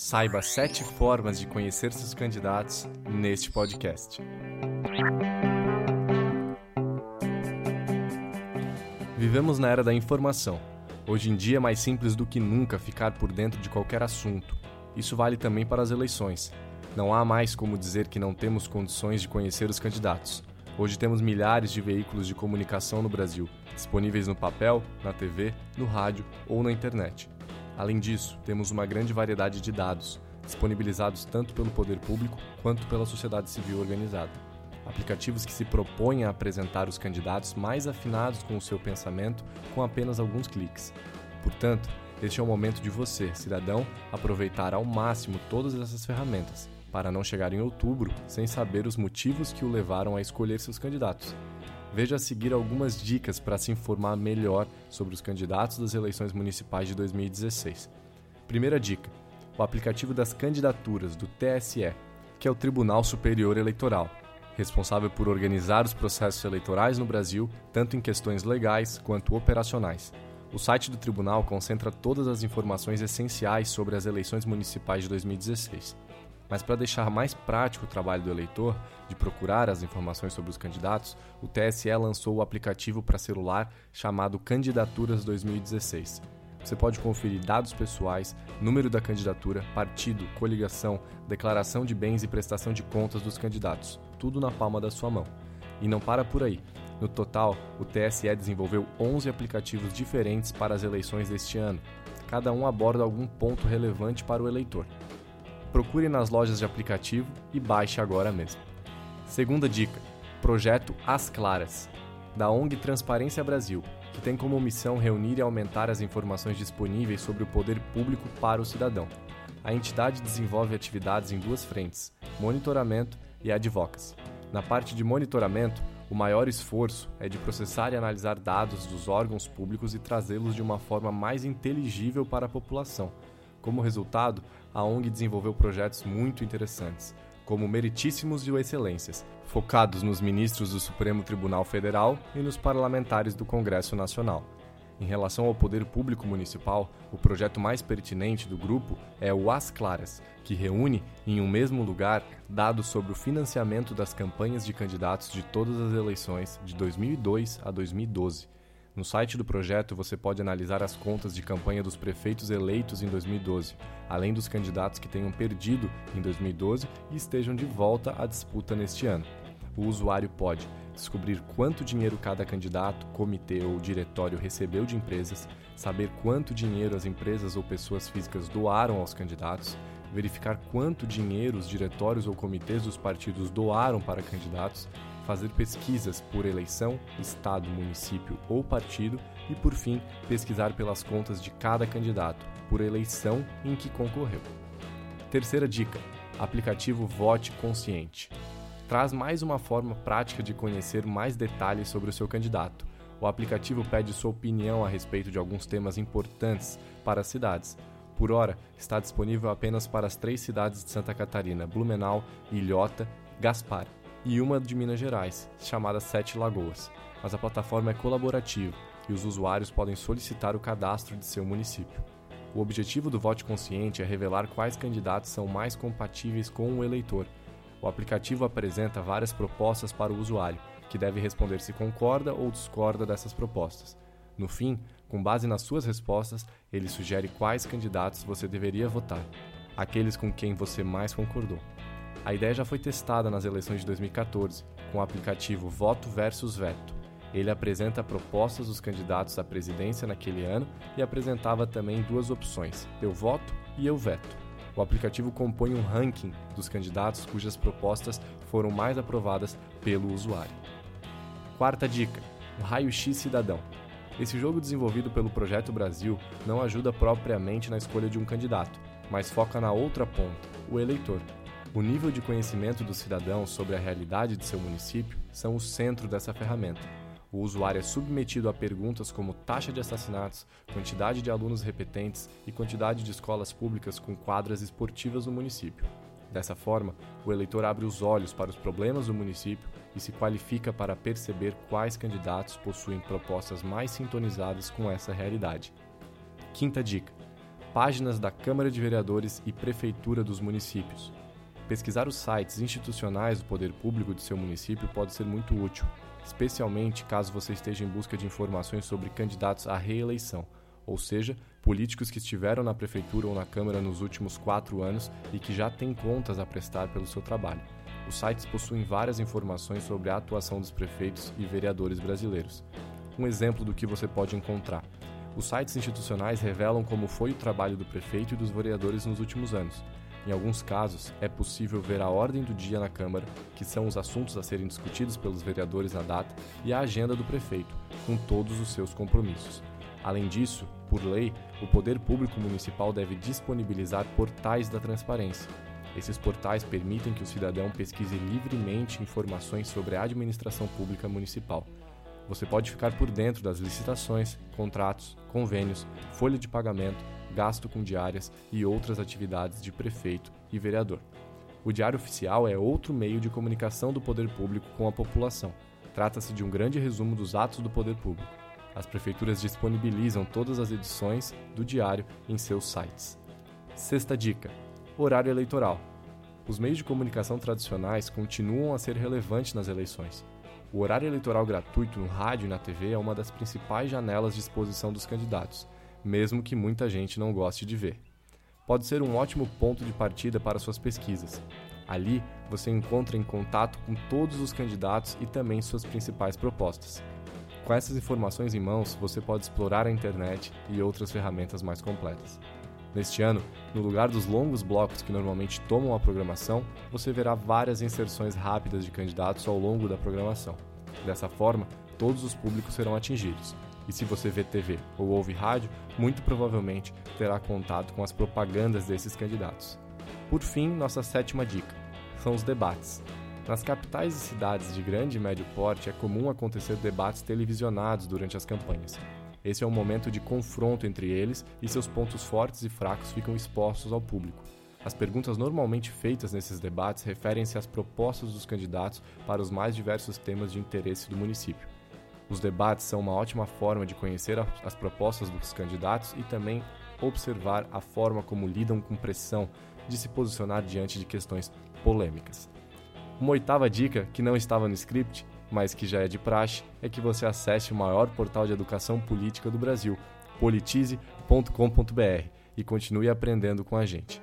Saiba sete formas de conhecer seus candidatos neste podcast. Vivemos na era da informação. Hoje em dia é mais simples do que nunca ficar por dentro de qualquer assunto. Isso vale também para as eleições. Não há mais como dizer que não temos condições de conhecer os candidatos. Hoje temos milhares de veículos de comunicação no Brasil, disponíveis no papel, na TV, no rádio ou na internet. Além disso, temos uma grande variedade de dados, disponibilizados tanto pelo poder público quanto pela sociedade civil organizada. Aplicativos que se propõem a apresentar os candidatos mais afinados com o seu pensamento com apenas alguns cliques. Portanto, este é o momento de você, cidadão, aproveitar ao máximo todas essas ferramentas, para não chegar em outubro sem saber os motivos que o levaram a escolher seus candidatos. Veja a seguir algumas dicas para se informar melhor sobre os candidatos das eleições municipais de 2016. Primeira dica: o aplicativo das candidaturas do TSE, que é o Tribunal Superior Eleitoral, responsável por organizar os processos eleitorais no Brasil, tanto em questões legais quanto operacionais. O site do tribunal concentra todas as informações essenciais sobre as eleições municipais de 2016. Mas para deixar mais prático o trabalho do eleitor, de procurar as informações sobre os candidatos, o TSE lançou o aplicativo para celular chamado Candidaturas 2016. Você pode conferir dados pessoais, número da candidatura, partido, coligação, declaração de bens e prestação de contas dos candidatos, tudo na palma da sua mão. E não para por aí. No total, o TSE desenvolveu 11 aplicativos diferentes para as eleições deste ano. Cada um aborda algum ponto relevante para o eleitor procure nas lojas de aplicativo e baixe agora mesmo. Segunda dica: Projeto As Claras, da ONG Transparência Brasil, que tem como missão reunir e aumentar as informações disponíveis sobre o poder público para o cidadão. A entidade desenvolve atividades em duas frentes: monitoramento e advocacy. Na parte de monitoramento, o maior esforço é de processar e analisar dados dos órgãos públicos e trazê-los de uma forma mais inteligível para a população. Como resultado, a ONG desenvolveu projetos muito interessantes, como Meritíssimos e o Excelências, focados nos ministros do Supremo Tribunal Federal e nos parlamentares do Congresso Nacional. Em relação ao poder público municipal, o projeto mais pertinente do grupo é o As Claras, que reúne em um mesmo lugar dados sobre o financiamento das campanhas de candidatos de todas as eleições de 2002 a 2012 no site do projeto você pode analisar as contas de campanha dos prefeitos eleitos em 2012, além dos candidatos que tenham perdido em 2012 e estejam de volta à disputa neste ano. O usuário pode descobrir quanto dinheiro cada candidato, comitê ou diretório recebeu de empresas, saber quanto dinheiro as empresas ou pessoas físicas doaram aos candidatos, verificar quanto dinheiro os diretórios ou comitês dos partidos doaram para candidatos fazer pesquisas por eleição, estado, município ou partido e, por fim, pesquisar pelas contas de cada candidato, por eleição em que concorreu. Terceira dica: aplicativo Vote Consciente. Traz mais uma forma prática de conhecer mais detalhes sobre o seu candidato. O aplicativo pede sua opinião a respeito de alguns temas importantes para as cidades. Por hora, está disponível apenas para as três cidades de Santa Catarina: Blumenau, Ilhota, Gaspar e uma de Minas Gerais, chamada Sete Lagoas. Mas a plataforma é colaborativa e os usuários podem solicitar o cadastro de seu município. O objetivo do Vote Consciente é revelar quais candidatos são mais compatíveis com o eleitor. O aplicativo apresenta várias propostas para o usuário, que deve responder se concorda ou discorda dessas propostas. No fim, com base nas suas respostas, ele sugere quais candidatos você deveria votar, aqueles com quem você mais concordou. A ideia já foi testada nas eleições de 2014, com o aplicativo Voto versus Veto. Ele apresenta propostas dos candidatos à presidência naquele ano e apresentava também duas opções: eu voto e eu veto. O aplicativo compõe um ranking dos candidatos cujas propostas foram mais aprovadas pelo usuário. Quarta dica: o raio-x cidadão. Esse jogo desenvolvido pelo Projeto Brasil não ajuda propriamente na escolha de um candidato, mas foca na outra ponta, o eleitor. O nível de conhecimento do cidadão sobre a realidade de seu município são o centro dessa ferramenta. O usuário é submetido a perguntas como taxa de assassinatos, quantidade de alunos repetentes e quantidade de escolas públicas com quadras esportivas no município. Dessa forma, o eleitor abre os olhos para os problemas do município e se qualifica para perceber quais candidatos possuem propostas mais sintonizadas com essa realidade. Quinta dica: páginas da Câmara de Vereadores e Prefeitura dos municípios. Pesquisar os sites institucionais do poder público de seu município pode ser muito útil, especialmente caso você esteja em busca de informações sobre candidatos à reeleição, ou seja, políticos que estiveram na prefeitura ou na Câmara nos últimos quatro anos e que já têm contas a prestar pelo seu trabalho. Os sites possuem várias informações sobre a atuação dos prefeitos e vereadores brasileiros. Um exemplo do que você pode encontrar. Os sites institucionais revelam como foi o trabalho do prefeito e dos vereadores nos últimos anos. Em alguns casos, é possível ver a ordem do dia na Câmara, que são os assuntos a serem discutidos pelos vereadores na data, e a agenda do prefeito, com todos os seus compromissos. Além disso, por lei, o poder público municipal deve disponibilizar portais da transparência. Esses portais permitem que o cidadão pesquise livremente informações sobre a administração pública municipal você pode ficar por dentro das licitações, contratos, convênios, folha de pagamento, gasto com diárias e outras atividades de prefeito e vereador. O Diário Oficial é outro meio de comunicação do poder público com a população. Trata-se de um grande resumo dos atos do poder público. As prefeituras disponibilizam todas as edições do diário em seus sites. Sexta dica: horário eleitoral. Os meios de comunicação tradicionais continuam a ser relevantes nas eleições. O horário eleitoral gratuito no rádio e na TV é uma das principais janelas de exposição dos candidatos, mesmo que muita gente não goste de ver. Pode ser um ótimo ponto de partida para suas pesquisas. Ali, você encontra em contato com todos os candidatos e também suas principais propostas. Com essas informações em mãos, você pode explorar a internet e outras ferramentas mais completas. Neste ano, no lugar dos longos blocos que normalmente tomam a programação, você verá várias inserções rápidas de candidatos ao longo da programação. Dessa forma, todos os públicos serão atingidos. E se você vê TV ou ouve rádio, muito provavelmente terá contato com as propagandas desses candidatos. Por fim, nossa sétima dica são os debates. Nas capitais e cidades de grande e médio porte é comum acontecer debates televisionados durante as campanhas. Esse é um momento de confronto entre eles e seus pontos fortes e fracos ficam expostos ao público. As perguntas normalmente feitas nesses debates referem-se às propostas dos candidatos para os mais diversos temas de interesse do município. Os debates são uma ótima forma de conhecer as propostas dos candidatos e também observar a forma como lidam com pressão de se posicionar diante de questões polêmicas. Uma oitava dica, que não estava no script, mas que já é de praxe, é que você acesse o maior portal de educação política do Brasil, politize.com.br, e continue aprendendo com a gente.